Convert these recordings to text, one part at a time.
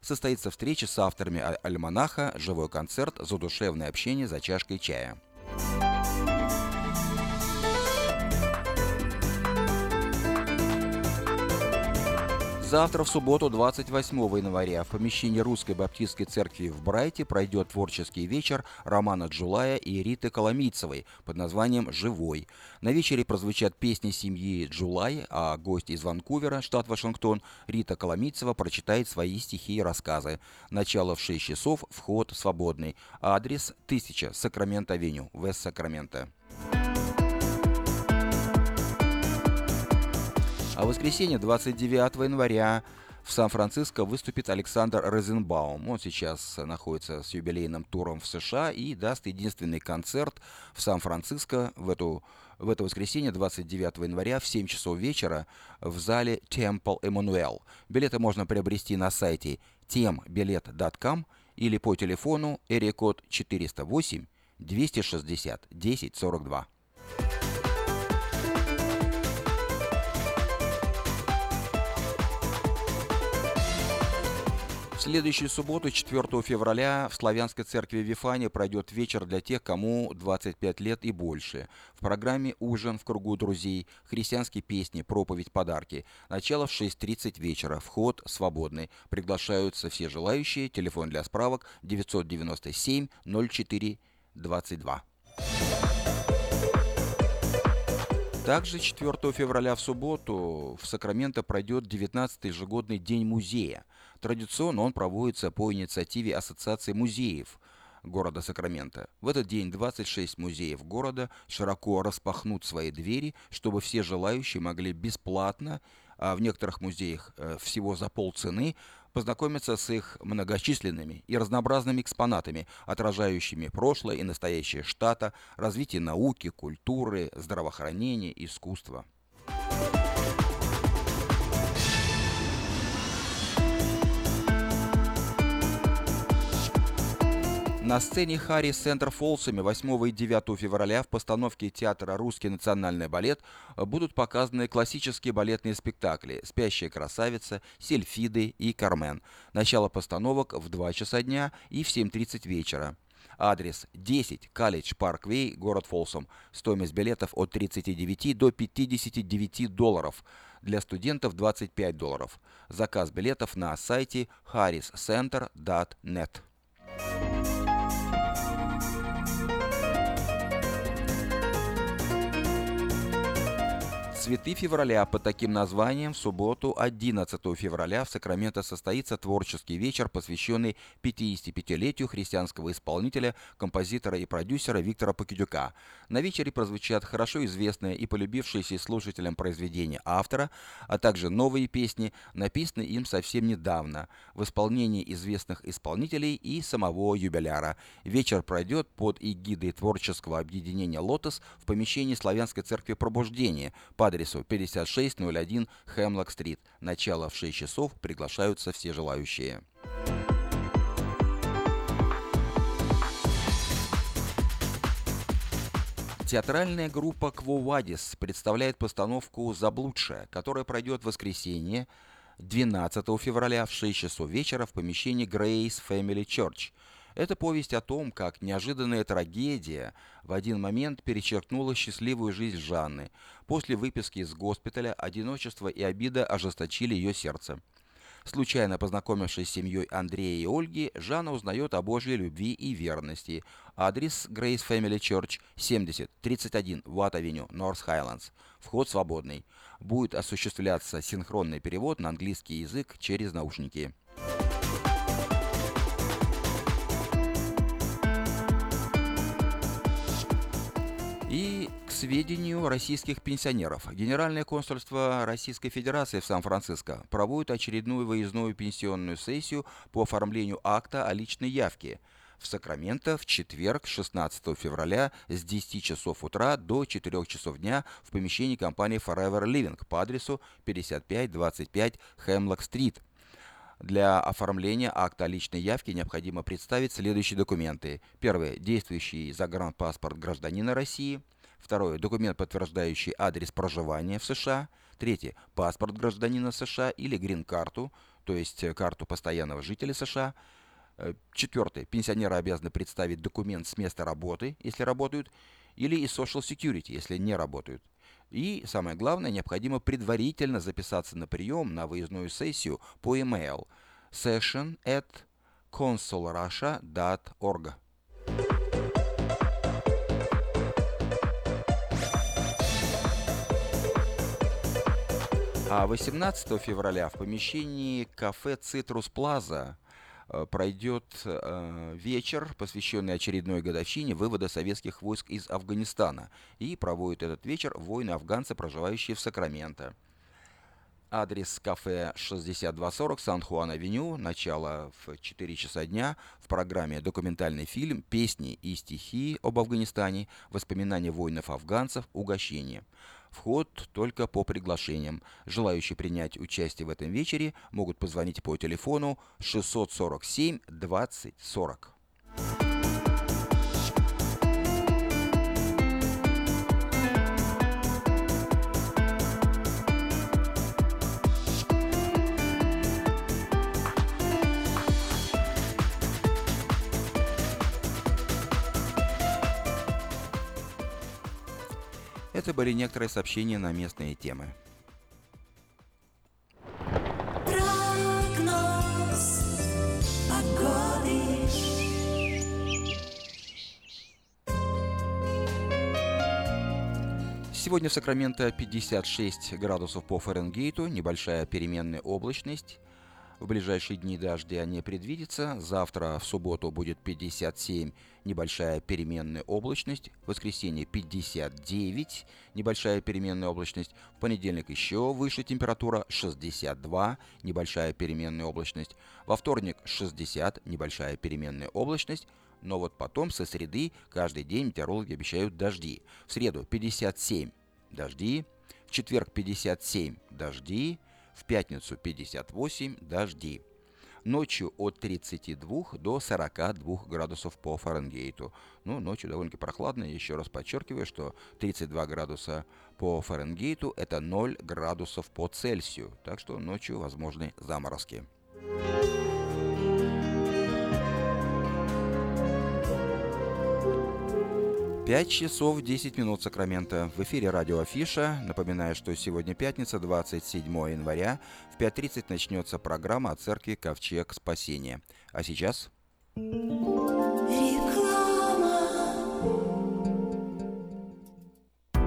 состоится встреча с авторами альманаха, живой концерт, задушевное общение за чашкой чая. Завтра, в субботу, 28 января, в помещении Русской Баптистской церкви в Брайте пройдет творческий вечер Романа Джулая и Риты Коломийцевой под названием «Живой». На вечере прозвучат песни семьи Джулай, а гость из Ванкувера, штат Вашингтон, Рита Коломийцева прочитает свои стихи и рассказы. Начало в 6 часов, вход свободный. Адрес 1000 Сакраменто-Авеню, Вест-Сакраменто. А в воскресенье 29 января в Сан-Франциско выступит Александр Розенбаум. Он сейчас находится с юбилейным туром в США и даст единственный концерт в Сан-Франциско в, эту, в это воскресенье 29 января в 7 часов вечера в зале Temple Emmanuel. Билеты можно приобрести на сайте tembilet.com или по телефону эрикод 408 260 1042. Следующую субботу, 4 февраля, в Славянской церкви Вифане пройдет вечер для тех, кому 25 лет и больше. В программе «Ужин в кругу друзей», христианские песни, проповедь, подарки. Начало в 6.30 вечера. Вход свободный. Приглашаются все желающие. Телефон для справок 997 04 22. Также 4 февраля в субботу в Сакраменто пройдет 19-й ежегодный День музея. Традиционно он проводится по инициативе Ассоциации музеев города Сакраменто. В этот день 26 музеев города широко распахнут свои двери, чтобы все желающие могли бесплатно, а в некоторых музеях э, всего за полцены, познакомиться с их многочисленными и разнообразными экспонатами, отражающими прошлое и настоящее штата, развитие науки, культуры, здравоохранения, искусства. На сцене Харри Центр Фолсами 8 и 9 февраля в постановке театра «Русский национальный балет» будут показаны классические балетные спектакли «Спящая красавица», «Сельфиды» и «Кармен». Начало постановок в 2 часа дня и в 7.30 вечера. Адрес 10 Калледж Парквей, город Фолсом. Стоимость билетов от 39 до 59 долларов. Для студентов 25 долларов. Заказ билетов на сайте harriscenter.net. Цветы февраля под таким названием в субботу 11 февраля в Сакраменто состоится творческий вечер, посвященный 55-летию христианского исполнителя, композитора и продюсера Виктора Покидюка. На вечере прозвучат хорошо известные и полюбившиеся слушателям произведения автора, а также новые песни, написанные им совсем недавно, в исполнении известных исполнителей и самого юбиляра. Вечер пройдет под эгидой творческого объединения «Лотос» в помещении Славянской церкви Пробуждения по адресу 5601 Хемлок-стрит. Начало в 6 часов. Приглашаются все желающие. Театральная группа «Квовадис» представляет постановку «Заблудшая», которая пройдет в воскресенье 12 февраля в 6 часов вечера в помещении Grace Family Church – это повесть о том, как неожиданная трагедия в один момент перечеркнула счастливую жизнь Жанны. После выписки из госпиталя одиночество и обида ожесточили ее сердце. Случайно познакомившись с семьей Андрея и Ольги, Жанна узнает о Божьей любви и верности. Адрес Grace Family Church 70 31 Watt Avenue, North Highlands. Вход свободный. Будет осуществляться синхронный перевод на английский язык через наушники. К сведению российских пенсионеров, Генеральное консульство Российской Федерации в Сан-Франциско проводит очередную выездную пенсионную сессию по оформлению акта о личной явке в Сакраменто в четверг, 16 февраля с 10 часов утра до 4 часов дня в помещении компании Forever Living по адресу 5525 Хемлок-стрит, для оформления акта личной явки необходимо представить следующие документы. Первое. Действующий загранпаспорт гражданина России. Второе. Документ, подтверждающий адрес проживания в США. Третье. Паспорт гражданина США или грин-карту, то есть карту постоянного жителя США. Э, четвертое. Пенсионеры обязаны представить документ с места работы, если работают, или из Social Security, если не работают. И, самое главное, необходимо предварительно записаться на прием на выездную сессию по email session at consulrussia.org. А 18 февраля в помещении кафе «Цитрус Плаза» э, пройдет э, вечер, посвященный очередной годовщине вывода советских войск из Афганистана. И проводит этот вечер воины-афганцы, проживающие в Сакраменто. Адрес кафе 6240 Сан-Хуан-Авеню. Начало в 4 часа дня. В программе документальный фильм «Песни и стихи об Афганистане. Воспоминания воинов-афганцев. Угощение». Вход только по приглашениям. Желающие принять участие в этом вечере могут позвонить по телефону 647 20 40. Это были некоторые сообщения на местные темы. Сегодня в Сакраменто 56 градусов по Фаренгейту, небольшая переменная облачность. В ближайшие дни дождя не предвидится. Завтра в субботу будет 57, небольшая переменная облачность. В воскресенье 59, небольшая переменная облачность. В понедельник еще выше температура 62, небольшая переменная облачность. Во вторник 60, небольшая переменная облачность. Но вот потом со среды каждый день метеорологи обещают дожди. В среду 57 дожди, в четверг 57 дожди, в пятницу 58 дожди. Ночью от 32 до 42 градусов по Фаренгейту. Ну, ночью довольно-таки прохладно. Еще раз подчеркиваю, что 32 градуса по Фаренгейту – это 0 градусов по Цельсию. Так что ночью возможны заморозки. 5 часов 10 минут Сакрамента. В эфире радио Афиша. Напоминаю, что сегодня пятница, 27 января. В 5.30 начнется программа о церкви Ковчег Спасения. А сейчас...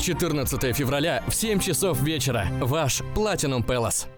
14 февраля в 7 часов вечера. Ваш Platinum Palace.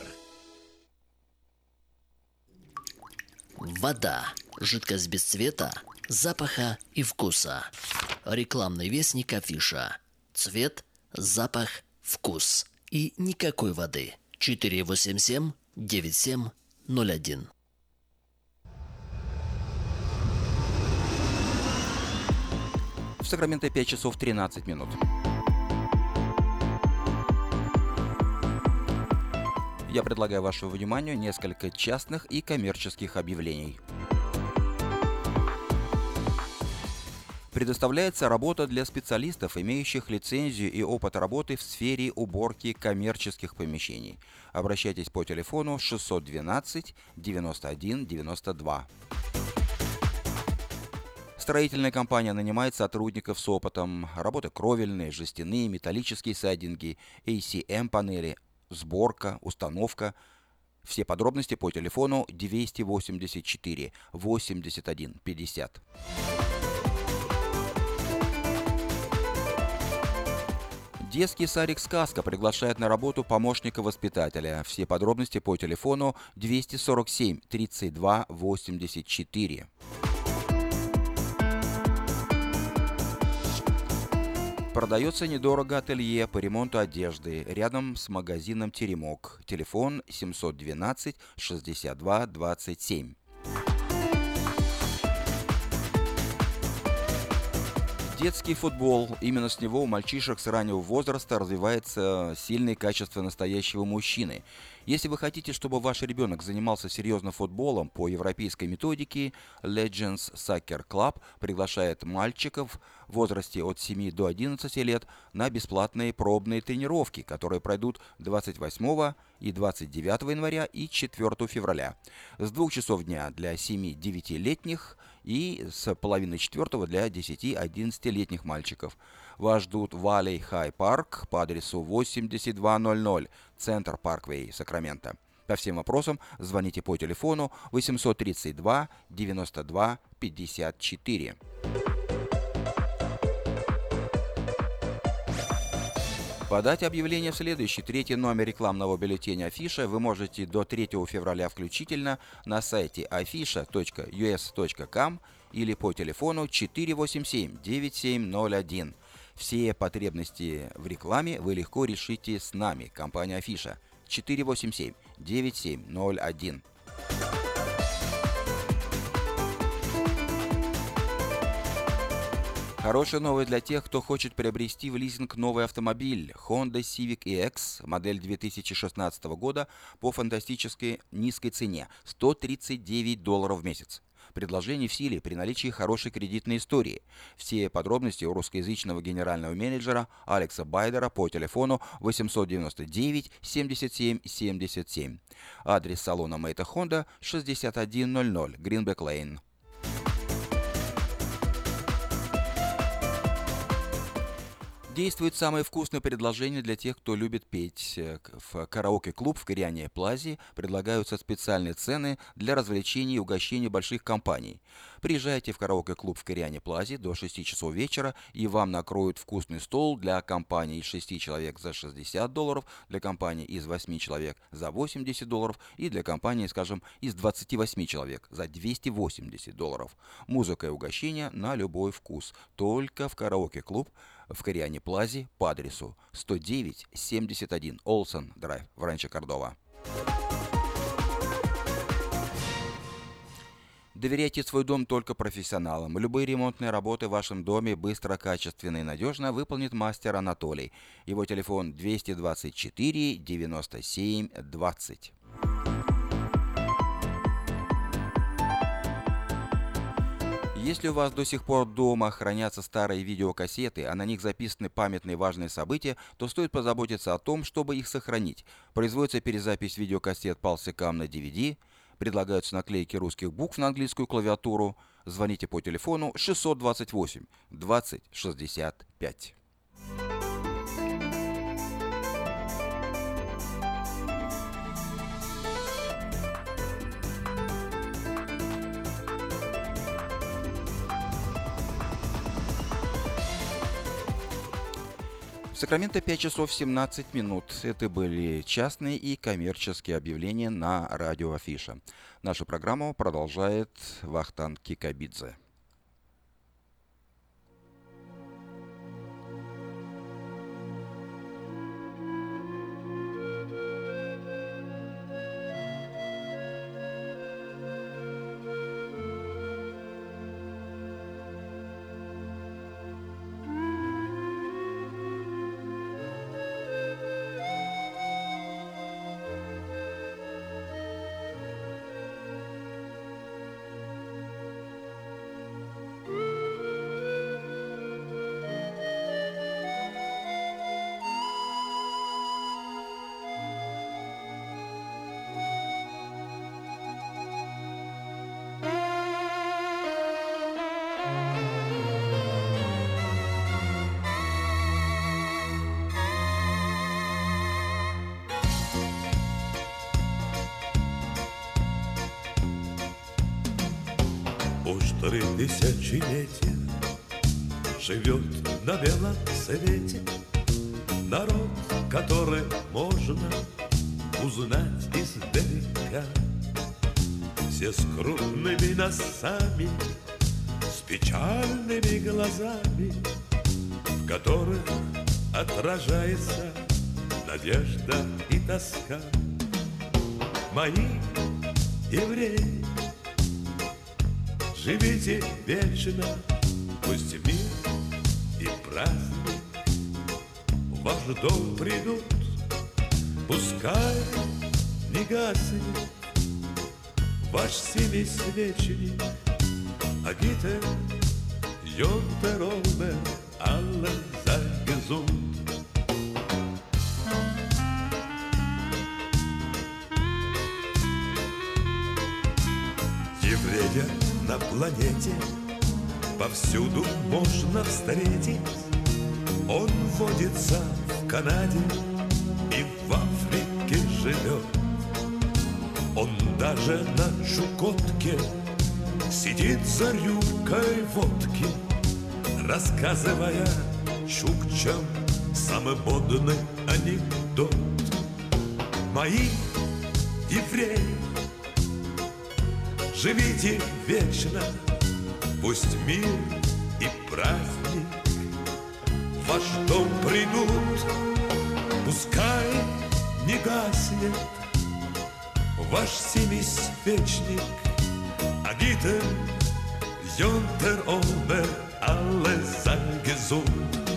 Вода. Жидкость без цвета, запаха и вкуса. Рекламный вестник афиша. Цвет, запах, вкус. И никакой воды. 487 9701. В Сакраменто 5 часов 13 минут. Я предлагаю вашему вниманию несколько частных и коммерческих объявлений. Предоставляется работа для специалистов, имеющих лицензию и опыт работы в сфере уборки коммерческих помещений. Обращайтесь по телефону 612 91 92. Строительная компания нанимает сотрудников с опытом работы кровельные, жестяные, металлические сайдинги, ACM-панели, сборка, установка. Все подробности по телефону 284 81 50. Детский садик «Сказка» приглашает на работу помощника воспитателя. Все подробности по телефону 247 32 84. Продается недорого ателье по ремонту одежды рядом с магазином «Теремок». Телефон 712 62 27. Детский футбол. Именно с него у мальчишек с раннего возраста развивается сильные качества настоящего мужчины. Если вы хотите, чтобы ваш ребенок занимался серьезно футболом по европейской методике, Legends Soccer Club приглашает мальчиков в возрасте от 7 до 11 лет на бесплатные пробные тренировки, которые пройдут 28 и 29 января и 4 февраля. С 2 часов дня для 7-9-летних и с половины четвертого для 10-11-летних мальчиков. Вас ждут в Valley Хай Парк по адресу 8200 Центр Парквей, Сакраменто. По всем вопросам звоните по телефону 832 92 54. Подать объявление в следующий, третий номер рекламного бюллетеня Афиша вы можете до 3 февраля включительно на сайте afisha.us.com или по телефону 487-9701. Все потребности в рекламе вы легко решите с нами, компания Афиша. 487-9701. Хорошая новость для тех, кто хочет приобрести в лизинг новый автомобиль Honda Civic EX, модель 2016 года по фантастической низкой цене – 139 долларов в месяц. Предложение в силе при наличии хорошей кредитной истории. Все подробности у русскоязычного генерального менеджера Алекса Байдера по телефону 899 77 77. Адрес салона Мэйта Honda 6100 Гринбек Лейн. Действует самое вкусное предложение для тех, кто любит петь. В караоке-клуб в Кориане Плазе предлагаются специальные цены для развлечений и угощений больших компаний. Приезжайте в караоке-клуб в Кориане Плазе до 6 часов вечера, и вам накроют вкусный стол для компании из 6 человек за 60 долларов, для компании из 8 человек за 80 долларов и для компании, скажем, из 28 человек за 280 долларов. Музыка и угощения на любой вкус. Только в караоке-клуб в Кориане Плазе по адресу 109-71 Олсен Драйв в Ранчо Кордова. Доверяйте свой дом только профессионалам. Любые ремонтные работы в вашем доме быстро, качественно и надежно выполнит мастер Анатолий. Его телефон 224 97 20. Если у вас до сих пор дома хранятся старые видеокассеты, а на них записаны памятные важные события, то стоит позаботиться о том, чтобы их сохранить. Производится перезапись видеокассет Pulsicam на DVD, предлагаются наклейки русских букв на английскую клавиатуру. Звоните по телефону 628 20 65. Сакраменто 5 часов 17 минут. Это были частные и коммерческие объявления на радио Афиша. Нашу программу продолжает Вахтан Кикабидзе. Тысячелетия Живет на белом свете Народ, который можно узнать издалека. Все с крупными носами С печальными глазами В которых отражается надежда и тоска. Мои евреи Живите вечно, пусть мир и праздник В ваш дом придут, пускай не гаснет Ваш семисвечник, а гитер Йонтерове alle sei gesund. Еврея планете Повсюду можно встретить. Он водится в Канаде И в Африке живет. Он даже на Чукотке Сидит за рюмкой водки Рассказывая чукчам Самый модный анекдот. Мои евреи Живите вечно, пусть мир и праздник в Ваш дом придут, пускай не гаснет Ваш семисвечник, Агитер, Йонтер, Омер, alle sei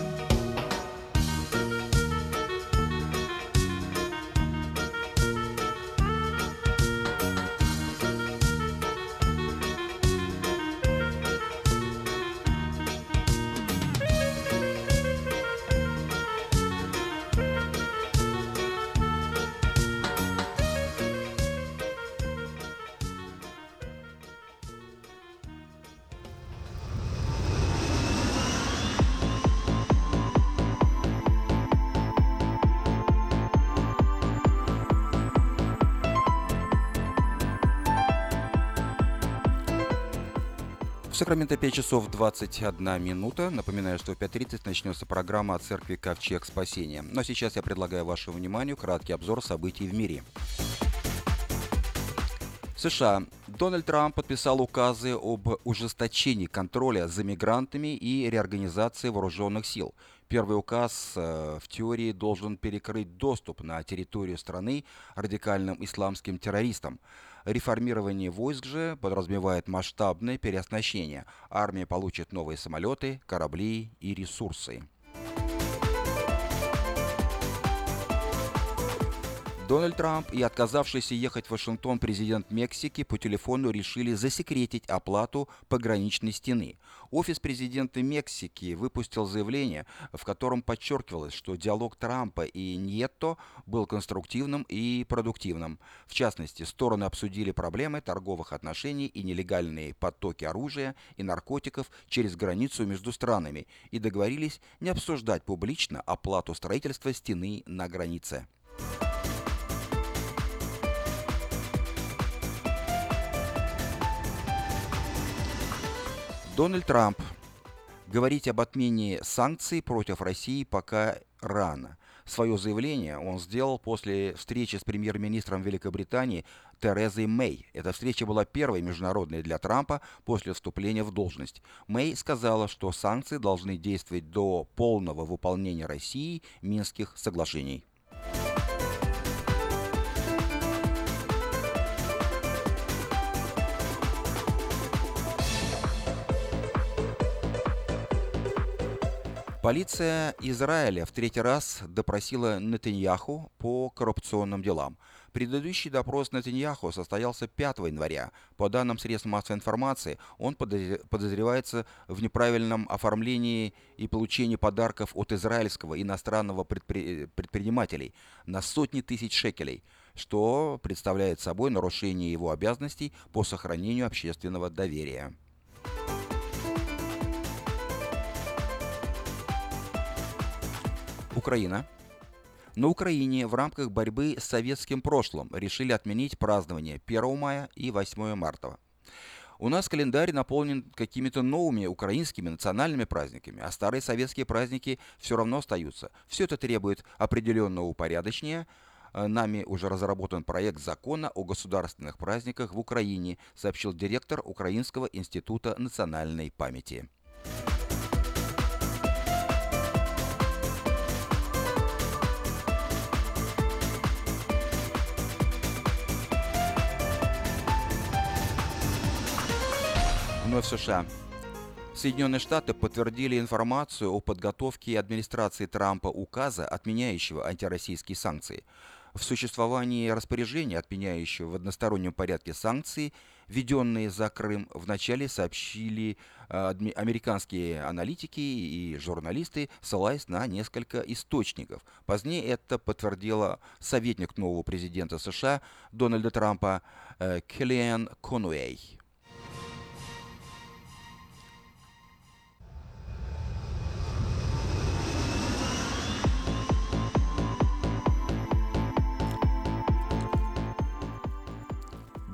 В Сакраменто 5 часов 21 минута. Напоминаю, что в 5.30 начнется программа о церкви Ковчег Спасения. Но сейчас я предлагаю вашему вниманию краткий обзор событий в мире. США. Дональд Трамп подписал указы об ужесточении контроля за мигрантами и реорганизации вооруженных сил. Первый указ э, в теории должен перекрыть доступ на территорию страны радикальным исламским террористам. Реформирование войск же подразумевает масштабное переоснащение. Армия получит новые самолеты, корабли и ресурсы. Дональд Трамп и отказавшийся ехать в Вашингтон президент Мексики по телефону решили засекретить оплату пограничной стены. Офис президента Мексики выпустил заявление, в котором подчеркивалось, что диалог Трампа и Ньетто был конструктивным и продуктивным. В частности, стороны обсудили проблемы торговых отношений и нелегальные потоки оружия и наркотиков через границу между странами и договорились не обсуждать публично оплату строительства стены на границе. Дональд Трамп Говорить об отмене санкций против России пока рано. Свое заявление он сделал после встречи с премьер-министром Великобритании Терезой Мэй. Эта встреча была первой международной для Трампа после вступления в должность. Мэй сказала, что санкции должны действовать до полного выполнения России Минских соглашений. Полиция Израиля в третий раз допросила Нетаньяху по коррупционным делам. Предыдущий допрос Нетаньяху состоялся 5 января. По данным средств массовой информации, он подозревается в неправильном оформлении и получении подарков от израильского иностранного предпри... предпринимателей на сотни тысяч шекелей, что представляет собой нарушение его обязанностей по сохранению общественного доверия. Украина. На Украине в рамках борьбы с советским прошлым решили отменить празднование 1 мая и 8 марта. У нас календарь наполнен какими-то новыми украинскими национальными праздниками, а старые советские праздники все равно остаются. Все это требует определенного упорядочения. Нами уже разработан проект закона о государственных праздниках в Украине, сообщил директор Украинского института национальной памяти. Вновь США. Соединенные Штаты подтвердили информацию о подготовке администрации Трампа указа, отменяющего антироссийские санкции. В существовании распоряжения, отменяющего в одностороннем порядке санкции, введенные за Крым, вначале сообщили э, американские аналитики и журналисты, ссылаясь на несколько источников. Позднее это подтвердила советник нового президента США Дональда Трампа э, Келлиан Конуэй.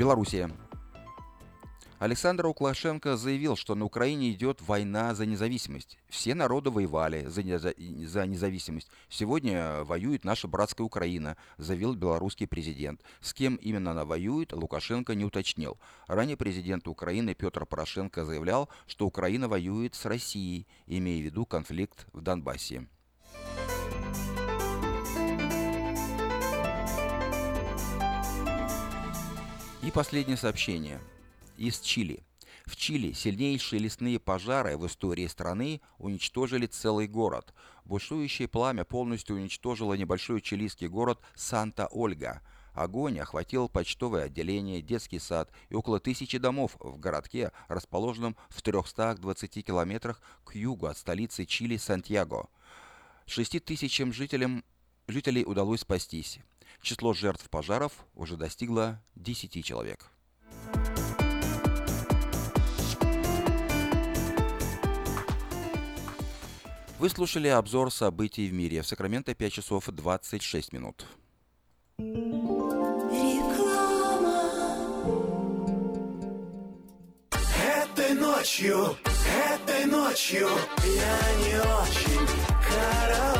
Белоруссия. Александр Лукашенко заявил, что на Украине идет война за независимость. Все народы воевали за, за независимость. Сегодня воюет наша братская Украина, заявил белорусский президент. С кем именно она воюет, Лукашенко не уточнил. Ранее президент Украины Петр Порошенко заявлял, что Украина воюет с Россией, имея в виду конфликт в Донбассе. И последнее сообщение из Чили. В Чили сильнейшие лесные пожары в истории страны уничтожили целый город. Бушующее пламя полностью уничтожило небольшой чилийский город Санта-Ольга. Огонь охватил почтовое отделение, детский сад и около тысячи домов в городке, расположенном в 320 километрах к югу от столицы Чили Сантьяго. Шести тысячам жителям, жителей удалось спастись. Число жертв пожаров уже достигло 10 человек. Вы слушали обзор событий в мире. В Сакраменто 5 часов 26 минут. Реклама. Этой ночью, этой ночью я не очень караочен.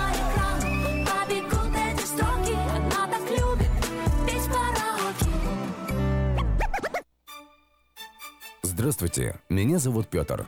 Здравствуйте, меня зовут Петр.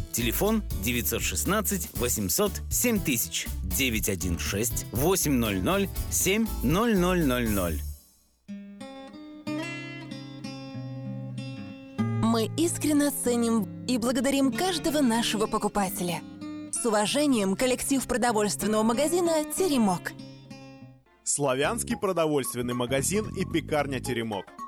Телефон 916 800 7000 916 800 7000. Мы искренне ценим и благодарим каждого нашего покупателя. С уважением, коллектив продовольственного магазина «Теремок». Славянский продовольственный магазин и пекарня «Теремок».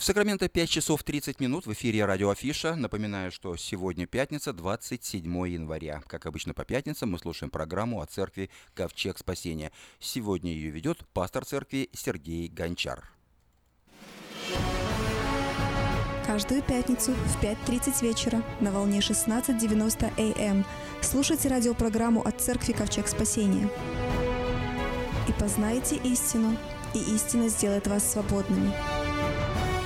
В Сакраменто 5 часов 30 минут в эфире радио Афиша. Напоминаю, что сегодня пятница, 27 января. Как обычно по пятницам мы слушаем программу о церкви Ковчег Спасения. Сегодня ее ведет пастор церкви Сергей Гончар. Каждую пятницу в 5.30 вечера на волне 16.90 АМ слушайте радиопрограмму от Церкви Ковчег Спасения. И познайте истину, и истина сделает вас свободными.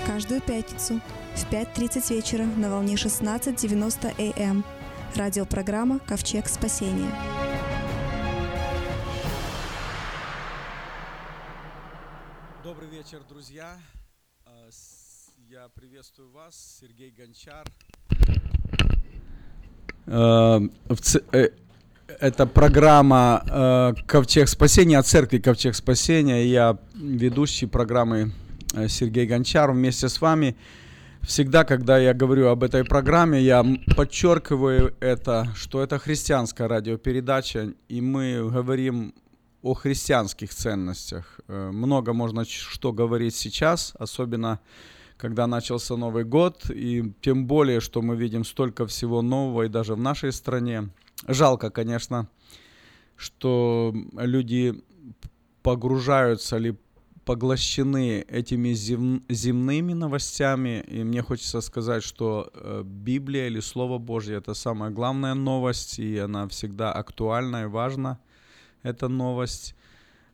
Каждую пятницу в 5.30 вечера на волне 16.90 АМ радиопрограмма «Ковчег спасения». Добрый вечер, друзья. А, Я приветствую вас, Сергей Гончар. Ц- э, Это программа э, Ковчег Спасения от церкви Ковчег Спасения. Я ведущий программы Сергей Гончар вместе с вами. Всегда, когда я говорю об этой программе, я подчеркиваю это, что это христианская радиопередача, и мы говорим о христианских ценностях. Э, Много можно что говорить сейчас, особенно когда начался Новый год, и тем более, что мы видим столько всего нового и даже в нашей стране. Жалко, конечно, что люди погружаются или поглощены этими зем- земными новостями, и мне хочется сказать, что э, Библия или Слово Божье это самая главная новость, и она всегда актуальна и важна, эта новость.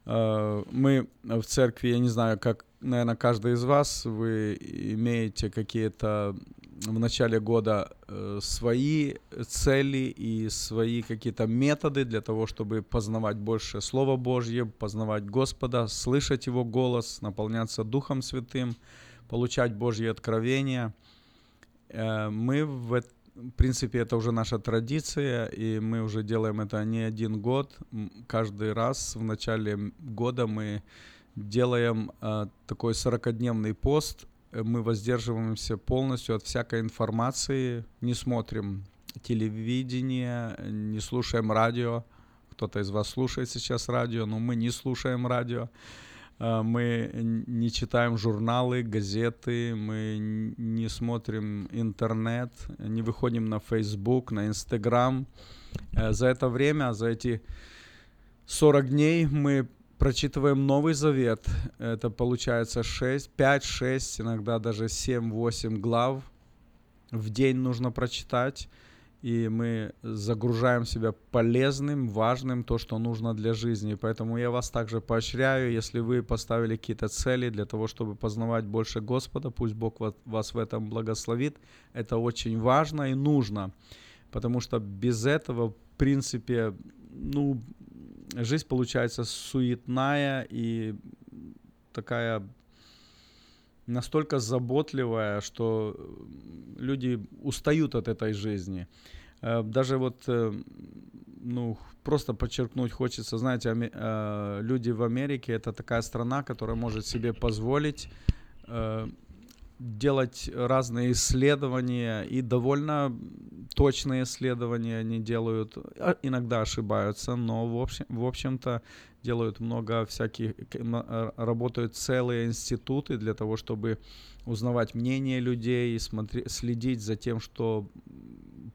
Э, Мы в церкви, я не знаю, как, наверное, каждый из вас, вы имеете какие-то в начале года э, свои цели и свои какие-то методы для того, чтобы познавать больше Слово Божье, познавать Господа, слышать Его голос, наполняться Духом Святым, получать Божьи откровения. Э, мы в, в принципе, это уже наша традиция, и мы уже делаем это не один год. Каждый раз в начале года мы делаем э, такой 40-дневный пост. Мы воздерживаемся полностью от всякой информации, не смотрим телевидение, не слушаем радио. Кто-то из вас слушает сейчас радио, но мы не слушаем радио. А, Мы не читаем журналы, газеты, мы не смотрим интернет, не выходим на Facebook, на Instagram. Э, За это время, за эти 40 дней мы прочитываем Новый Завет. Это получается 6, 5, 6, иногда даже 7, 8 глав в день нужно прочитать. И мы загружаем себя полезным, важным, то, что нужно для жизни. Поэтому я вас также поощряю, если вы поставили какие-то цели для того, чтобы познавать больше Господа, пусть Бог ва- вас в этом благословит. Это очень важно и нужно, потому что без этого, в принципе, ну, жизнь получается суетная и такая настолько заботливая, что э, люди устают от этой жизни. Э, Даже вот, э, ну, просто подчеркнуть хочется, знаете, люди в Америке это такая страна, которая может себе позволить делать разные исследования и довольно точные исследования они делают. А Иногда ошибаются, но в общем, в общем-то делают много всяких, э, работают целые институты для того, чтобы узнавать мнение людей, смотри, следить за тем, что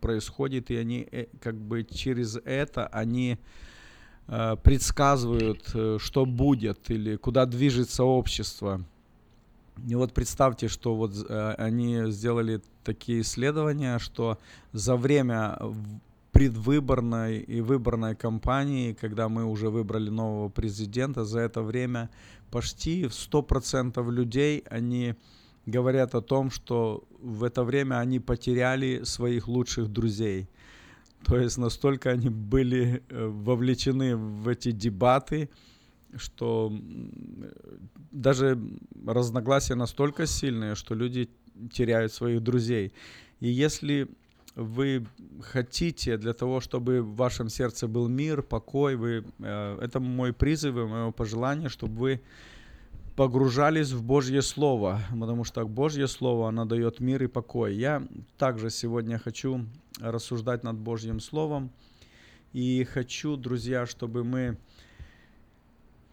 происходит, и они э, как бы через это они э, предсказывают, э, что будет или куда движется общество. И вот представьте, что вот э, они сделали такие исследования, что за время предвыборной и выборной кампании, когда мы уже выбрали нового президента, за это время почти 100% людей, они говорят о том, что в это время они потеряли своих лучших друзей. То есть настолько они были э, вовлечены в эти дебаты, что даже разногласия настолько сильные, что люди теряют своих друзей. И если вы хотите для того, чтобы в вашем сердце был мир, покой, вы, э, это мой призыв и мое пожелание, чтобы вы погружались в Божье Слово, потому что Божье Слово, оно дает мир и покой. Я также сегодня хочу рассуждать над Божьим Словом, и хочу, друзья, чтобы мы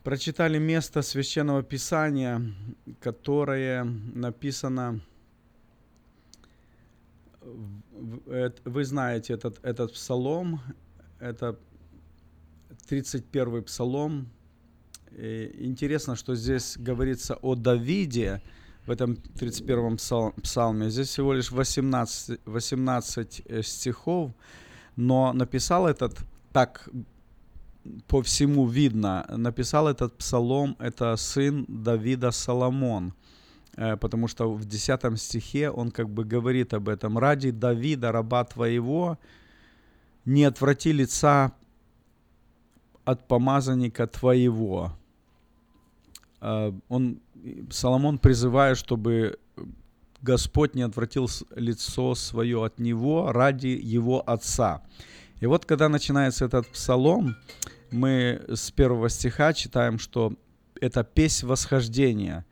прочитали место Священного Писания, которое написано, вы знаете этот, этот псалом, это 31 псалом. И интересно, что здесь говорится о Давиде в этом 31 псал- псалме. Здесь всего лишь 18, 18 э, стихов, но написал этот так по всему видно, написал этот псалом, это сын Давида Соломон, Э, потому что в 10 стихе он как бы говорит об этом. «Ради Давида, раба твоего, не отврати лица от помазанника твоего». Э, Он, Соломон призывает, чтобы Господь не отвратил лицо свое от него ради его отца. И вот когда начинается этот псалом, мы с первого стиха читаем, что это песнь восхождения.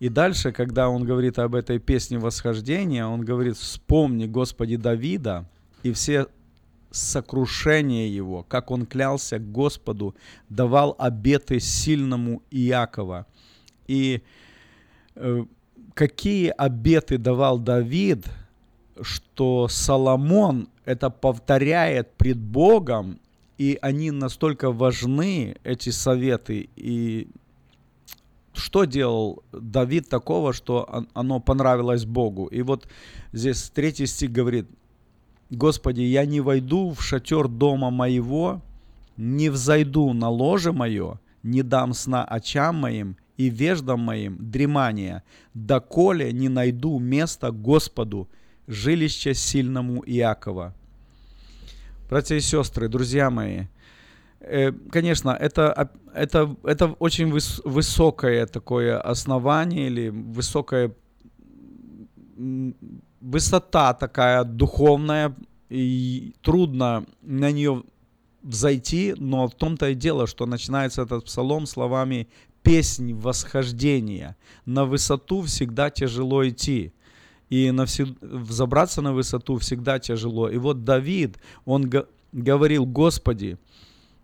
И дальше, когда он говорит об этой песне восхождения, он говорит, вспомни Господи Давида и все сокрушения его, как он клялся Господу, давал обеты сильному Иакова. И э, какие обеты давал Давид, что Соломон это повторяет пред Богом, и они настолько важны, эти советы, и что делал Давид такого, что он- оно понравилось Богу. И вот здесь третий стих говорит, Господи, я не войду в шатер дома моего, не взойду на ложе мое, не дам сна очам моим и веждам моим дремания, доколе не найду места Господу, жилище сильному Иакова. Братья и сестры, друзья мои, э, конечно, это, это, это очень выс- высокое такое основание или высокое м, высота такая духовная, и трудно на нее взойти, но в том-то и дело, что начинается этот псалом словами «песнь восхождения». На высоту всегда тяжело идти. И на все, взобраться на высоту всегда тяжело. И вот Давид, он го, говорил, «Господи,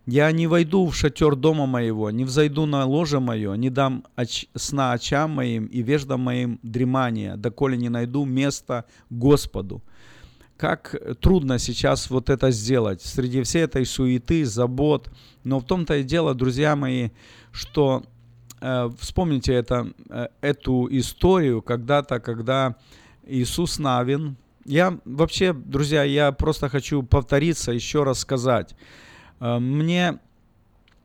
я не войду в шатер дома моего, не взойду на ложе мое, не дам оч- сна очам моим и веждам моим дремания, доколе не найду место Господу. Как трудно сейчас вот это сделать среди всей этой суеты, забот. Но в том-то и дело, друзья мои, что э, вспомните это, э, эту историю когда-то, когда Иисус Навин, я вообще, друзья, я просто хочу повториться, еще раз сказать. Э, мне,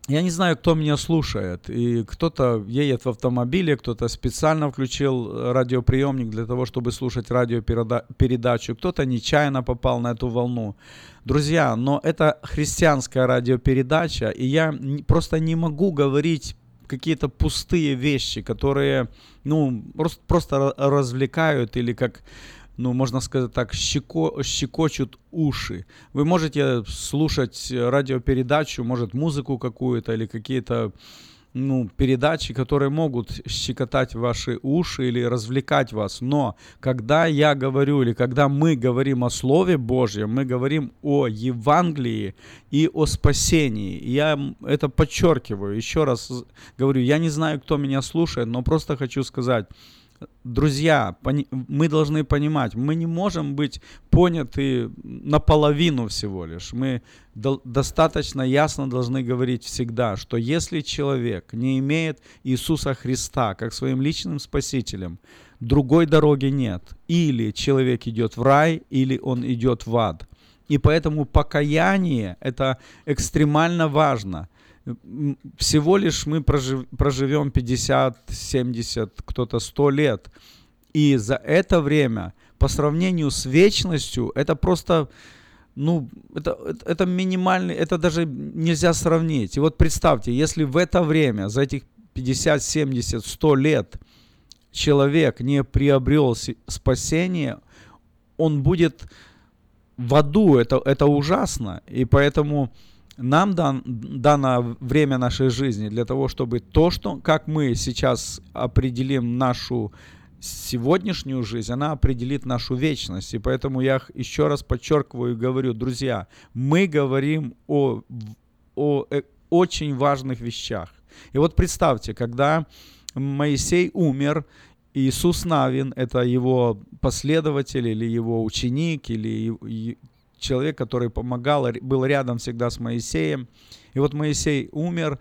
я не знаю, кто меня слушает, и кто-то едет в автомобиле, кто-то специально включил радиоприемник для того, чтобы слушать радиопередачу, кто-то нечаянно попал на эту волну. Друзья, но это христианская радиопередача, и я просто не могу говорить какие-то пустые вещи, которые, ну, просто, просто развлекают или как ну, можно сказать так, щеко, щекочут уши. Вы можете слушать радиопередачу, может, музыку какую-то или какие-то ну, передачи, которые могут щекотать ваши уши или развлекать вас. Но когда я говорю или когда мы говорим о Слове Божьем, мы говорим о Евангелии и о спасении. Я это подчеркиваю. Еще раз говорю, я не знаю, кто меня слушает, но просто хочу сказать, друзья, мы должны понимать, мы не можем быть поняты наполовину всего лишь. Мы достаточно ясно должны говорить всегда, что если человек не имеет Иисуса Христа как своим личным спасителем, другой дороги нет. Или человек идет в рай, или он идет в ад. И поэтому покаяние – это экстремально важно – всего лишь мы прожив, проживем 50, 70, кто-то 100 лет. И за это время, по сравнению с вечностью, это просто, ну, это, это, это минимальный, это даже нельзя сравнить. И вот представьте, если в это время, за этих 50, 70, 100 лет человек не приобрел спасение, он будет в аду, это, это ужасно. И поэтому нам дан, дано время нашей жизни для того, чтобы то, что, как мы сейчас определим нашу сегодняшнюю жизнь, она определит нашу вечность. И поэтому я еще раз подчеркиваю и говорю, друзья, мы говорим о, о, э, очень важных вещах. И вот представьте, когда Моисей умер, Иисус Навин, это его последователь или его ученик, или человек, который помогал, был рядом всегда с Моисеем. И вот Моисей умер,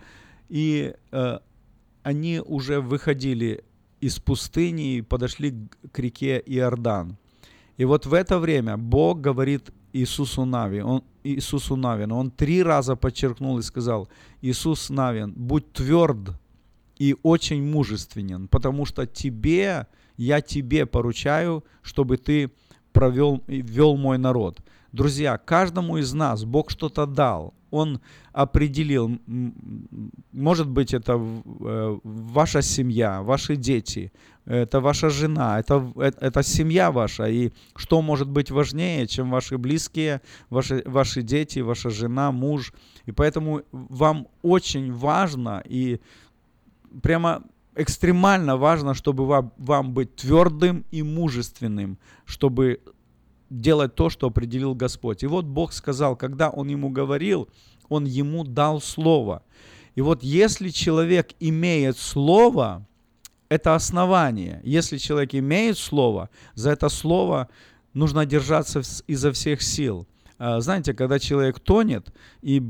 и э, они уже выходили из пустыни и подошли к реке Иордан. И вот в это время Бог говорит Иисусу Нави, он, Иисусу Навину, он три раза подчеркнул и сказал, Иисус Навин, будь тверд и очень мужественен, потому что тебе, я тебе поручаю, чтобы ты провел, вел мой народ. Друзья, каждому из нас Бог что-то дал. Он определил, может быть, это э, ваша семья, ваши дети, это ваша жена, это, это, это семья ваша. И что может быть важнее, чем ваши близкие, ваши, ваши дети, ваша жена, муж. И поэтому вам очень важно и прямо экстремально важно, чтобы вам, вам быть твердым и мужественным, чтобы делать то, что определил Господь. И вот Бог сказал, когда Он ему говорил, Он ему дал слово. И вот если человек имеет слово, это основание. Если человек имеет слово, за это слово нужно держаться изо всех сил. А, знаете, когда человек тонет, и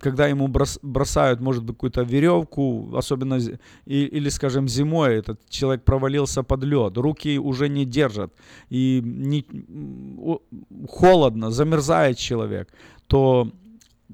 когда ему бросают, может быть, какую-то веревку, особенно, или, скажем, зимой этот человек провалился под лед, руки уже не держат, и не, холодно, замерзает человек, то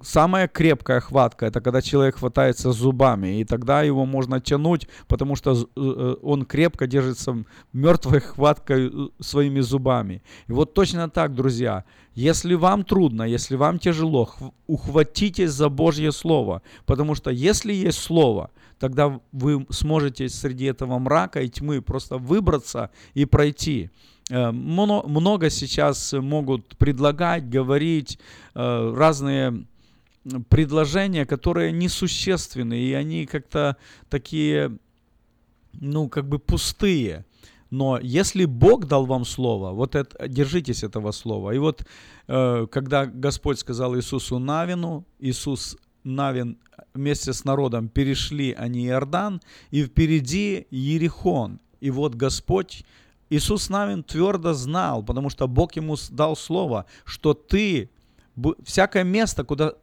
самая крепкая хватка это когда человек хватается зубами, и тогда его можно тянуть, потому что э, э, он крепко держится мертвой хваткой э, своими зубами. И вот точно так, друзья, если вам трудно, если вам тяжело, ухватитесь за Божье Слово, потому что если есть Слово, тогда вы сможете среди этого мрака и тьмы просто выбраться и пройти. много сейчас могут предлагать, говорить разные предложения, которые несущественны, и они как-то такие, ну, как бы пустые. Но если Бог дал вам слово, вот это, держитесь этого слова. И вот э, когда Господь сказал Иисусу Навину, Иисус Навин вместе с народом перешли они Иордан, и впереди Ерихон. И вот Господь, Иисус Навин твердо знал, потому что Бог ему дал слово, что ты, всякое место, куда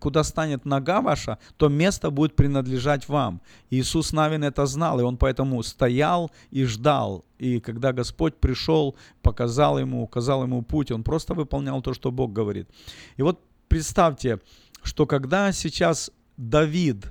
куда станет нога ваша, то место будет принадлежать вам. Иисус Навин это знал, и он поэтому стоял и ждал. И когда Господь пришел, показал ему, указал ему путь, он просто выполнял то, что Бог говорит. И вот представьте, что когда сейчас Давид,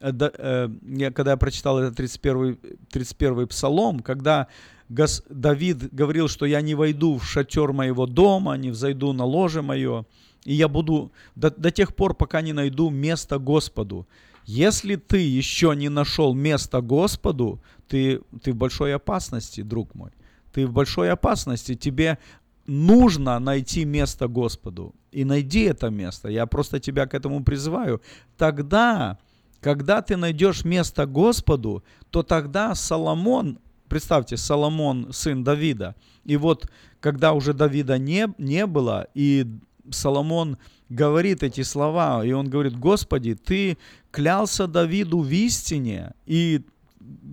э, э, когда я прочитал этот 31, 31 псалом, когда Давид говорил, что я не войду в шатер моего дома, не взойду на ложе мое, и я буду до, до тех пор, пока не найду место Господу. Если ты еще не нашел место Господу, ты, ты в большой опасности, друг мой. Ты в большой опасности. Тебе нужно найти место Господу. И найди это место. Я просто тебя к этому призываю. Тогда, когда ты найдешь место Господу, то тогда Соломон, представьте, Соломон, сын Давида, и вот когда уже Давида не, не было, и Соломон говорит эти слова, и он говорит, Господи, ты клялся Давиду в истине, и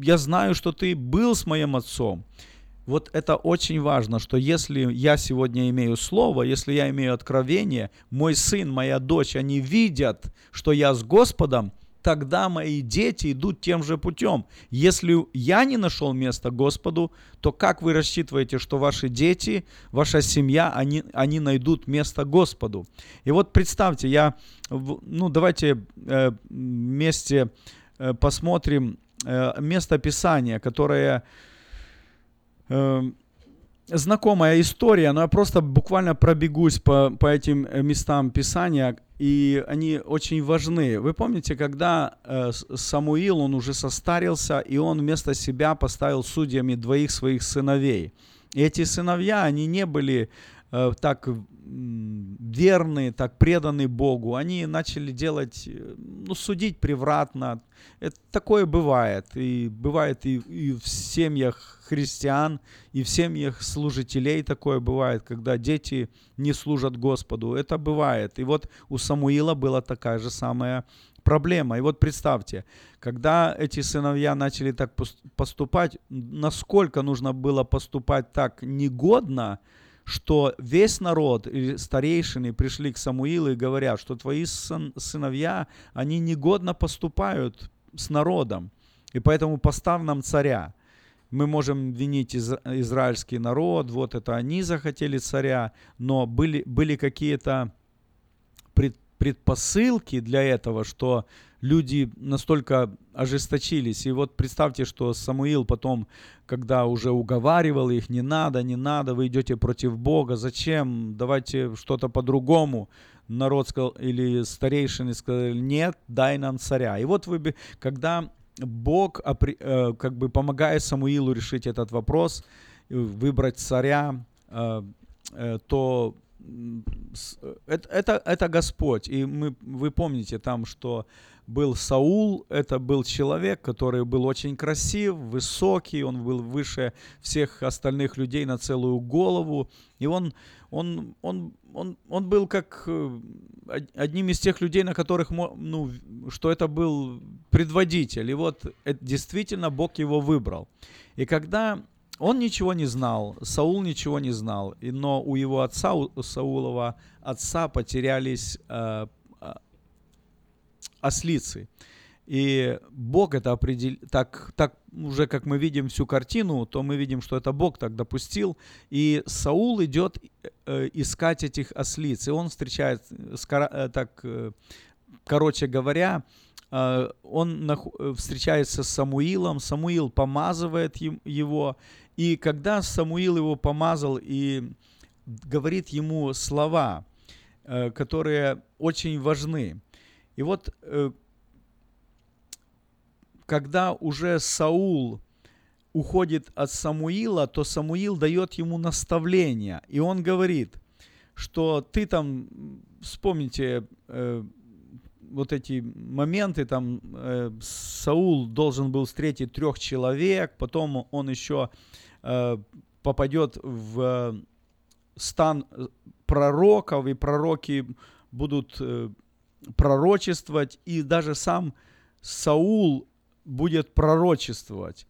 я знаю, что ты был с моим отцом. Вот это очень важно, что если я сегодня имею слово, если я имею откровение, мой сын, моя дочь, они видят, что я с Господом, тогда мои дети идут тем же путем. Если я не нашел места Господу, то как вы рассчитываете, что ваши дети, ваша семья, они, они найдут место Господу? И вот представьте, я, ну давайте э, вместе э, посмотрим э, место Писания, которое знакомая история, но я просто буквально пробегусь по, по этим местам Писания, и они очень важны. Вы помните, когда э, Самуил, он уже состарился, и он вместо себя поставил судьями двоих своих сыновей. И эти сыновья, они не были так верны, так преданы Богу, они начали делать, э, ну, судить превратно. Это такое бывает. И бывает и, и в семьях христиан, и в семьях служителей такое бывает, когда дети не служат Господу. Это бывает. И вот у Самуила была такая же самая проблема. И вот представьте, когда эти сыновья начали так поступать, насколько нужно было поступать так негодно, что весь народ и старейшины пришли к Самуилу и говорят, что твои сын, сыновья, они негодно поступают с народом, и поэтому поставь нам царя. Мы можем винить из, израильский народ, вот это они захотели царя, но были, были какие-то пред, предпосылки для этого, что люди настолько ожесточились. И вот представьте, что Самуил потом, когда уже уговаривал их, не надо, не надо, вы идете против Бога, зачем, давайте что-то по-другому. Народ сказал, или старейшины сказали, нет, дай нам царя. И вот вы, когда Бог э, как бы помогая Самуилу решить этот вопрос, выбрать царя, э, э, то это, это, это Господь. И мы, вы помните там, что был Саул, это был человек, который был очень красив, высокий, он был выше всех остальных людей на целую голову, и он, он, он, он, он был как э, одним из тех людей, на которых, ну, что это был предводитель, и вот это, действительно Бог его выбрал. И когда он ничего не знал, Саул ничего не знал, но у его отца, у Саулова отца потерялись э, ослицы. И Бог это определил, так, так уже как мы видим всю картину, то мы видим, что это Бог так допустил. И Саул идет э, искать этих ослиц. И он встречает, э, так, э, короче говоря, он встречается с Самуилом, Самуил помазывает его. И когда Самуил его помазал и говорит ему слова, которые очень важны – и вот э, когда уже Саул уходит от Самуила, то Самуил дает ему наставление. И он говорит, что ты там, вспомните, э, вот эти моменты, там э, Саул должен был встретить трех человек, потом он еще э, попадет в стан пророков, и пророки будут э, пророчествовать, и даже сам Саул будет пророчествовать.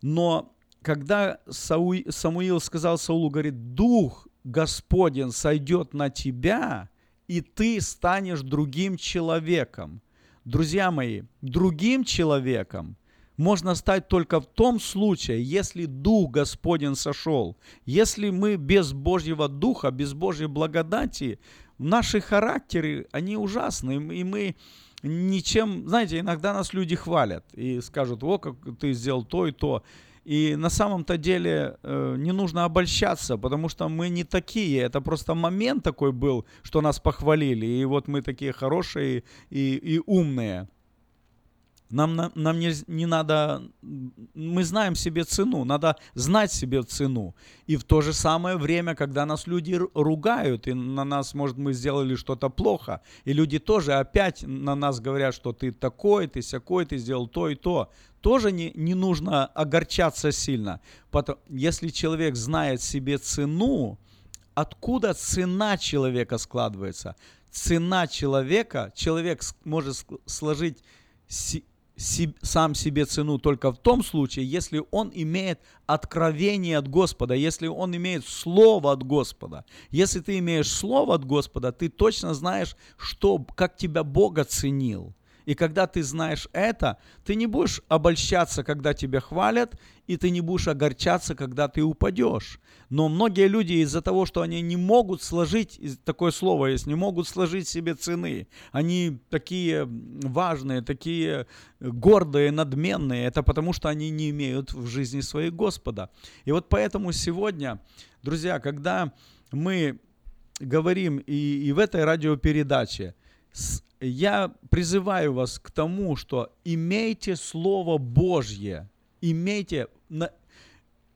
Но когда. Самуил сказал Саулу, говорит, Дух Господен сойдет на тебя, и ты станешь другим человеком. Друзья мои, другим человеком можно стать только в том случае, если Дух Господень сошел. Если мы без Божьего Духа, без Божьей благодати, наши характеры, они ужасны, и мы ничем, знаете, иногда нас люди хвалят и скажут, о, как ты сделал то и то. И на самом-то деле э, не нужно обольщаться, потому что мы не такие. Это просто момент такой был, что нас похвалили. И вот мы такие хорошие и, и умные. Нам, нам не, не надо, мы знаем себе цену, надо знать себе цену. И в то же самое время, когда нас люди ругают, и на нас, может, мы сделали что-то плохо, и люди тоже опять на нас говорят, что ты такой, ты сякой, ты сделал то и то, тоже не, не нужно огорчаться сильно. Потому, если человек знает себе цену, откуда цена человека складывается? Цена человека, человек может сложить сам себе цену только в том случае, если он имеет откровение от Господа, если он имеет слово от Господа. Если ты имеешь слово от Господа, ты точно знаешь, что, как тебя Бог оценил. И когда ты знаешь это, ты не будешь обольщаться, когда тебя хвалят, и ты не будешь огорчаться, когда ты упадешь. Но многие люди из-за того, что они не могут сложить, такое слово есть, не могут сложить себе цены, они такие важные, такие гордые, надменные, это потому что они не имеют в жизни своей Господа. И вот поэтому сегодня, друзья, когда мы говорим и, и в этой радиопередаче, я призываю вас к тому, что имейте Слово Божье, имейте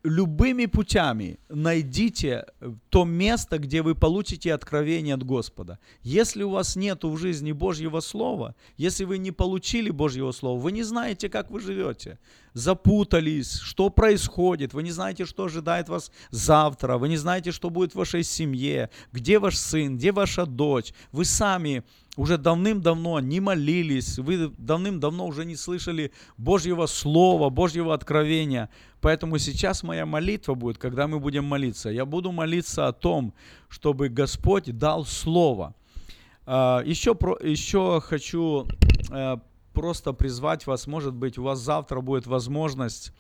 любыми путями найдите то место, где вы получите откровение от Господа. Если у вас нет в жизни Божьего Слова, если вы не получили Божьего Слова, вы не знаете, как вы живете, запутались, что происходит, вы не знаете, что ожидает вас завтра, вы не знаете, что будет в вашей семье, где ваш сын, где ваша дочь, вы сами уже давным-давно не молились, вы давным-давно уже не слышали Божьего Слова, Божьего откровения. Поэтому сейчас моя молитва будет, когда мы будем молиться. Я буду молиться о том, чтобы Господь дал Слово. Еще, а, еще хочу э, просто призвать вас, может быть, у вас завтра будет возможность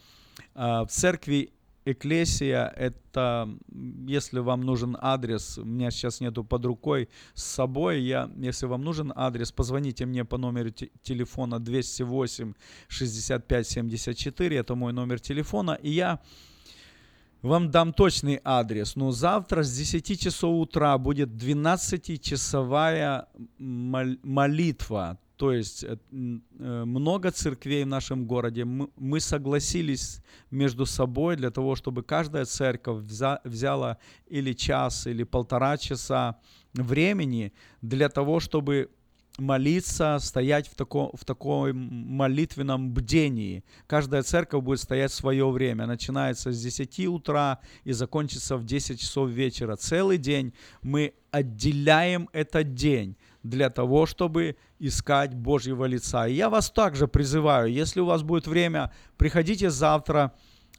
а, в церкви Экклесия – это, если вам нужен адрес, у меня сейчас нету под рукой с собой, я, если вам нужен адрес, позвоните мне по номеру телефона 208 65 74, это мой номер телефона, и я вам дам точный адрес. Но завтра с 10 часов утра будет 12-часовая молитва. То есть э, э, много церквей в нашем городе. Мы согласились между собой для того, чтобы каждая церковь взяла или час, или полтора часа времени для того, чтобы молиться, стоять в, тако, в таком молитвенном бдении. Каждая церковь будет стоять в свое время. Начинается с 10 утра и закончится в 10 часов вечера. Целый день мы отделяем этот день для того, чтобы искать Божьего лица. И я вас также призываю, если у вас будет время, приходите завтра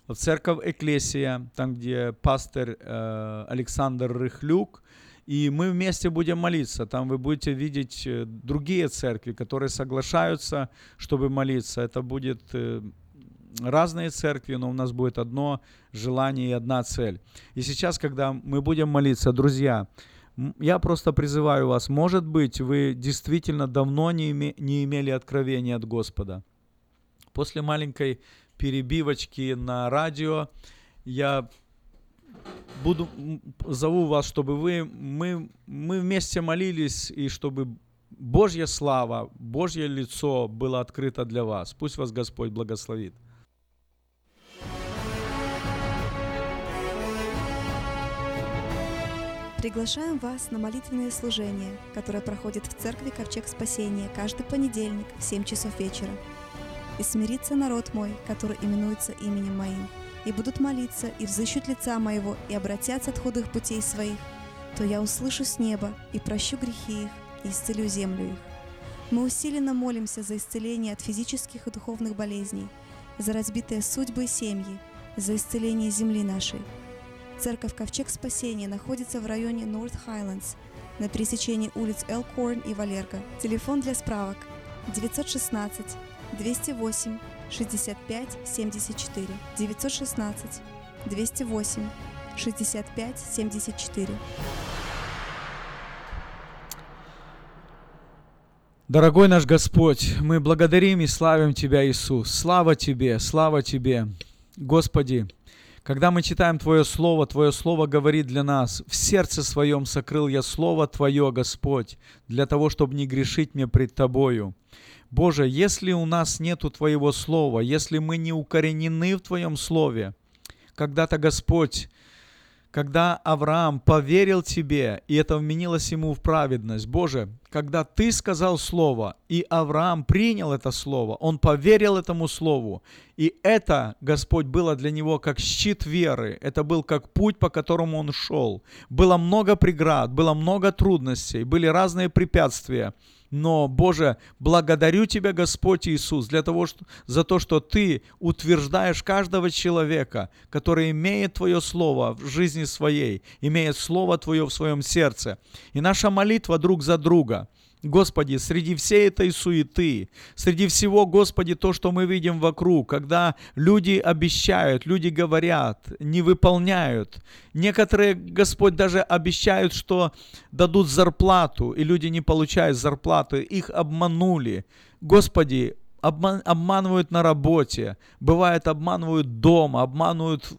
в церковь Экклесия, там, где пастор э, Александр Рыхлюк, и мы вместе будем молиться. Там вы будете видеть э, другие церкви, которые соглашаются, чтобы молиться. Это будет э, разные церкви, но у нас будет одно желание и одна цель. И сейчас, когда мы будем молиться, друзья, я просто призываю вас, может быть, вы действительно давно не, име, не имели откровения от Господа. После маленькой перебивочки на радио я буду, зову вас, чтобы вы, мы, мы вместе молились, и чтобы Божья слава, Божье лицо было открыто для вас. Пусть вас Господь благословит. Приглашаем вас на молитвенное служение, которое проходит в церкви Ковчег Спасения каждый понедельник в 7 часов вечера. «И смирится народ мой, который именуется именем моим, и будут молиться, и взыщут лица моего, и обратятся от худых путей своих, то я услышу с неба и прощу грехи их, и исцелю землю их. Мы усиленно молимся за исцеление от физических и духовных болезней, за разбитые судьбы и семьи, за исцеление земли нашей. Церковь Ковчег Спасения находится в районе North Highlands на пересечении улиц Элкорн и Валерго. Телефон для справок 916 208 65 74 916 208 65 74 Дорогой наш Господь, мы благодарим и славим Тебя, Иисус. Слава Тебе, слава Тебе. Господи, когда мы читаем Твое Слово, Твое Слово говорит для нас, в сердце своем сокрыл я Слово Твое, Господь, для того, чтобы не грешить мне пред Тобою. Боже, если у нас нету Твоего Слова, если мы не укоренены в Твоем Слове, когда-то, Господь, когда Авраам поверил Тебе, и это вменилось ему в праведность. Боже, когда Ты сказал Слово, и Авраам принял это Слово, он поверил этому Слову, и это, Господь, было для него как щит веры, это был как путь, по которому он шел. Было много преград, было много трудностей, были разные препятствия, но, Боже, благодарю Тебя, Господь Иисус, для того, что, за то, что Ты утверждаешь каждого человека, который имеет Твое Слово в жизни своей, имеет Слово Твое в своем сердце. И наша молитва друг за друга – Господи, среди всей этой суеты, среди всего, Господи, то, что мы видим вокруг, когда люди обещают, люди говорят, не выполняют. Некоторые, Господь, даже обещают, что дадут зарплату, и люди не получают зарплаты, их обманули. Господи, обман, обманывают на работе, бывает обманывают дома, обманывают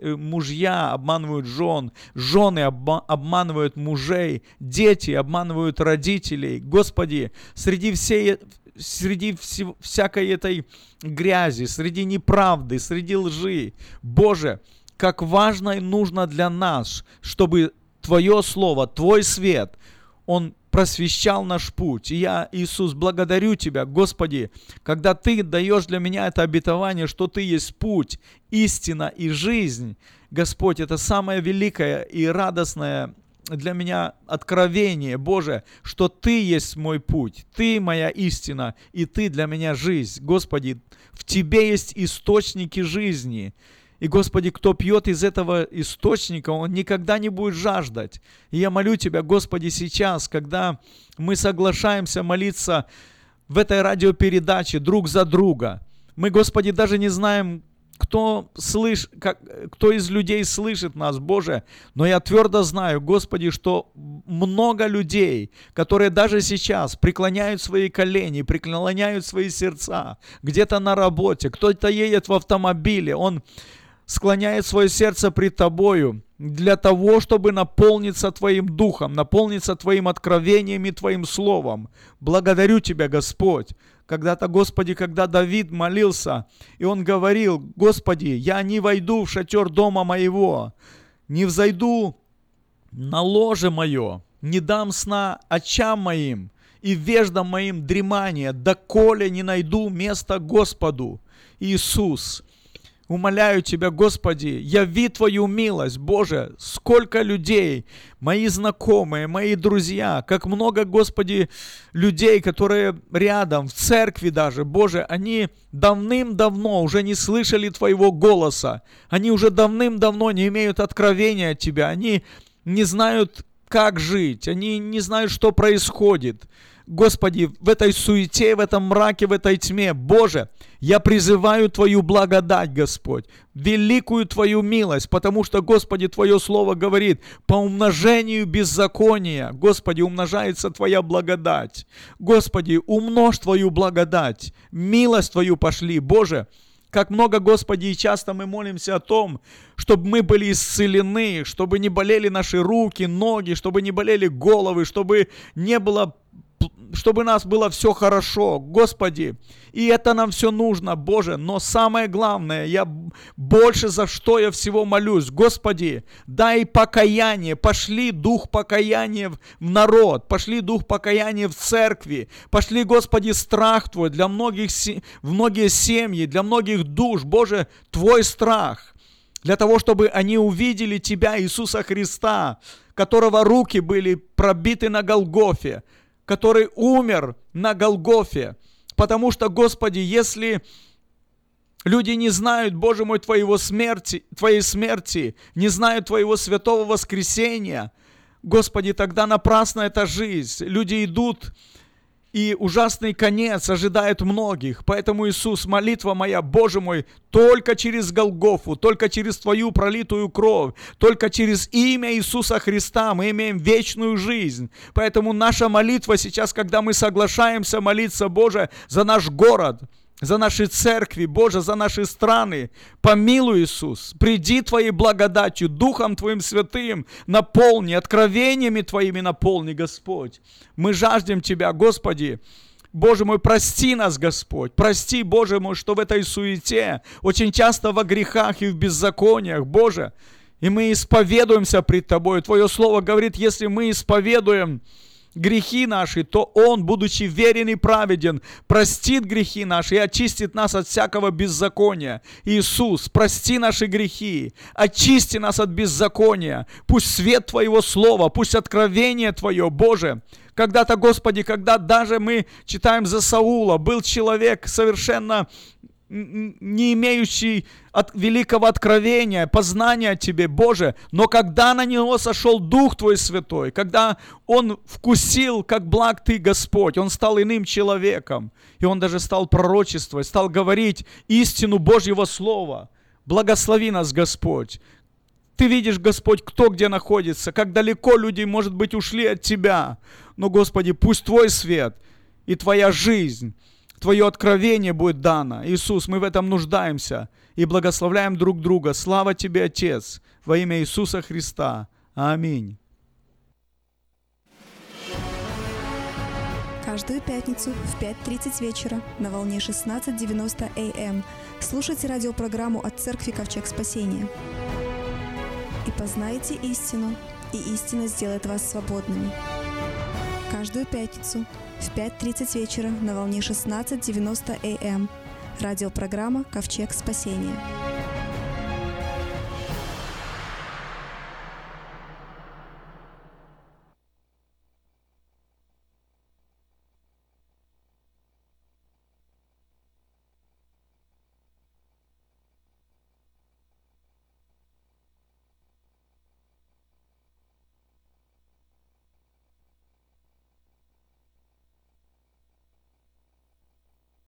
э, мужья, обманывают жен, жены обманывают мужей, дети обманывают родителей. Господи, среди всей среди всего, всякой этой грязи, среди неправды, среди лжи. Боже, как важно и нужно для нас, чтобы Твое Слово, Твой свет, он просвещал наш путь. И я, Иисус, благодарю Тебя, Господи, когда Ты даешь для меня это обетование, что Ты есть путь, истина и жизнь. Господь, это самое великое и радостное для меня откровение, Боже, что Ты есть мой путь, Ты моя истина, и Ты для меня жизнь. Господи, в Тебе есть источники жизни. И, Господи, кто пьет из этого источника, он никогда не будет жаждать. И я молю Тебя, Господи, сейчас, когда мы соглашаемся молиться в этой радиопередаче друг за друга, мы, Господи, даже не знаем, кто, слыш, как, кто из людей слышит нас, Боже, но я твердо знаю, Господи, что много людей, которые даже сейчас преклоняют свои колени, преклоняют свои сердца, где-то на работе, кто-то едет в автомобиле, он склоняет свое сердце пред Тобою для того, чтобы наполниться Твоим Духом, наполниться Твоим откровением и Твоим Словом. Благодарю Тебя, Господь. Когда-то, Господи, когда Давид молился, и он говорил, Господи, я не войду в шатер дома моего, не взойду на ложе мое, не дам сна очам моим и веждам моим дремания, доколе не найду места Господу. Иисус, Умоляю Тебя, Господи, яви Твою милость, Боже, сколько людей, мои знакомые, мои друзья, как много, Господи, людей, которые рядом, в церкви даже, Боже, они давным-давно уже не слышали Твоего голоса, они уже давным-давно не имеют откровения от Тебя, они не знают, как жить, они не знают, что происходит. Господи, в этой суете, в этом мраке, в этой тьме, Боже, я призываю Твою благодать, Господь, великую Твою милость, потому что, Господи, Твое Слово говорит, по умножению беззакония, Господи, умножается Твоя благодать. Господи, умножь Твою благодать, милость Твою пошли, Боже, как много, Господи, и часто мы молимся о том, чтобы мы были исцелены, чтобы не болели наши руки, ноги, чтобы не болели головы, чтобы не было чтобы у нас было все хорошо, Господи. И это нам все нужно, Боже. Но самое главное, я больше за что я всего молюсь, Господи, дай покаяние, пошли дух покаяния в народ, пошли дух покаяния в церкви, пошли, Господи, страх Твой для многих, в многие семьи, для многих душ, Боже, Твой страх, для того, чтобы они увидели Тебя, Иисуса Христа, которого руки были пробиты на Голгофе, который умер на Голгофе. Потому что, Господи, если люди не знают, Боже мой, Твоего смерти, Твоей смерти, не знают Твоего святого воскресения, Господи, тогда напрасна эта жизнь. Люди идут и ужасный конец ожидает многих. Поэтому, Иисус, молитва моя, Боже мой, только через Голгофу, только через Твою пролитую кровь, только через имя Иисуса Христа мы имеем вечную жизнь. Поэтому наша молитва сейчас, когда мы соглашаемся молиться, Боже, за наш город, за наши церкви, Боже, за наши страны. Помилуй, Иисус, приди Твоей благодатью, Духом Твоим Святым, наполни, откровениями Твоими наполни, Господь. Мы жаждем Тебя, Господи. Боже мой, прости нас, Господь. Прости, Боже мой, что в этой суете, очень часто во грехах и в беззакониях, Боже, и мы исповедуемся пред Тобой. Твое Слово говорит, если мы исповедуем грехи наши, то Он, будучи верен и праведен, простит грехи наши и очистит нас от всякого беззакония. Иисус, прости наши грехи, очисти нас от беззакония. Пусть свет Твоего Слова, пусть откровение Твое, Боже, когда-то, Господи, когда даже мы читаем за Саула, был человек совершенно не имеющий от великого откровения, познания Тебе, Боже, но когда на него сошел Дух Твой Святой, когда он вкусил, как благ Ты, Господь, он стал иным человеком, и он даже стал пророчествовать, стал говорить истину Божьего Слова. Благослови нас, Господь. Ты видишь, Господь, кто где находится, как далеко люди, может быть, ушли от Тебя. Но, Господи, пусть Твой свет и Твоя жизнь Твое откровение будет дано. Иисус, мы в этом нуждаемся и благословляем друг друга. Слава Тебе, Отец, во имя Иисуса Христа. Аминь. Каждую пятницу в 5.30 вечера на волне 16.90 АМ эм слушайте радиопрограмму от Церкви Ковчег Спасения. И познайте истину, и истина сделает вас свободными. Каждую пятницу в 5.30 вечера на волне 16.90 АМ. Эм. Радиопрограмма «Ковчег спасения».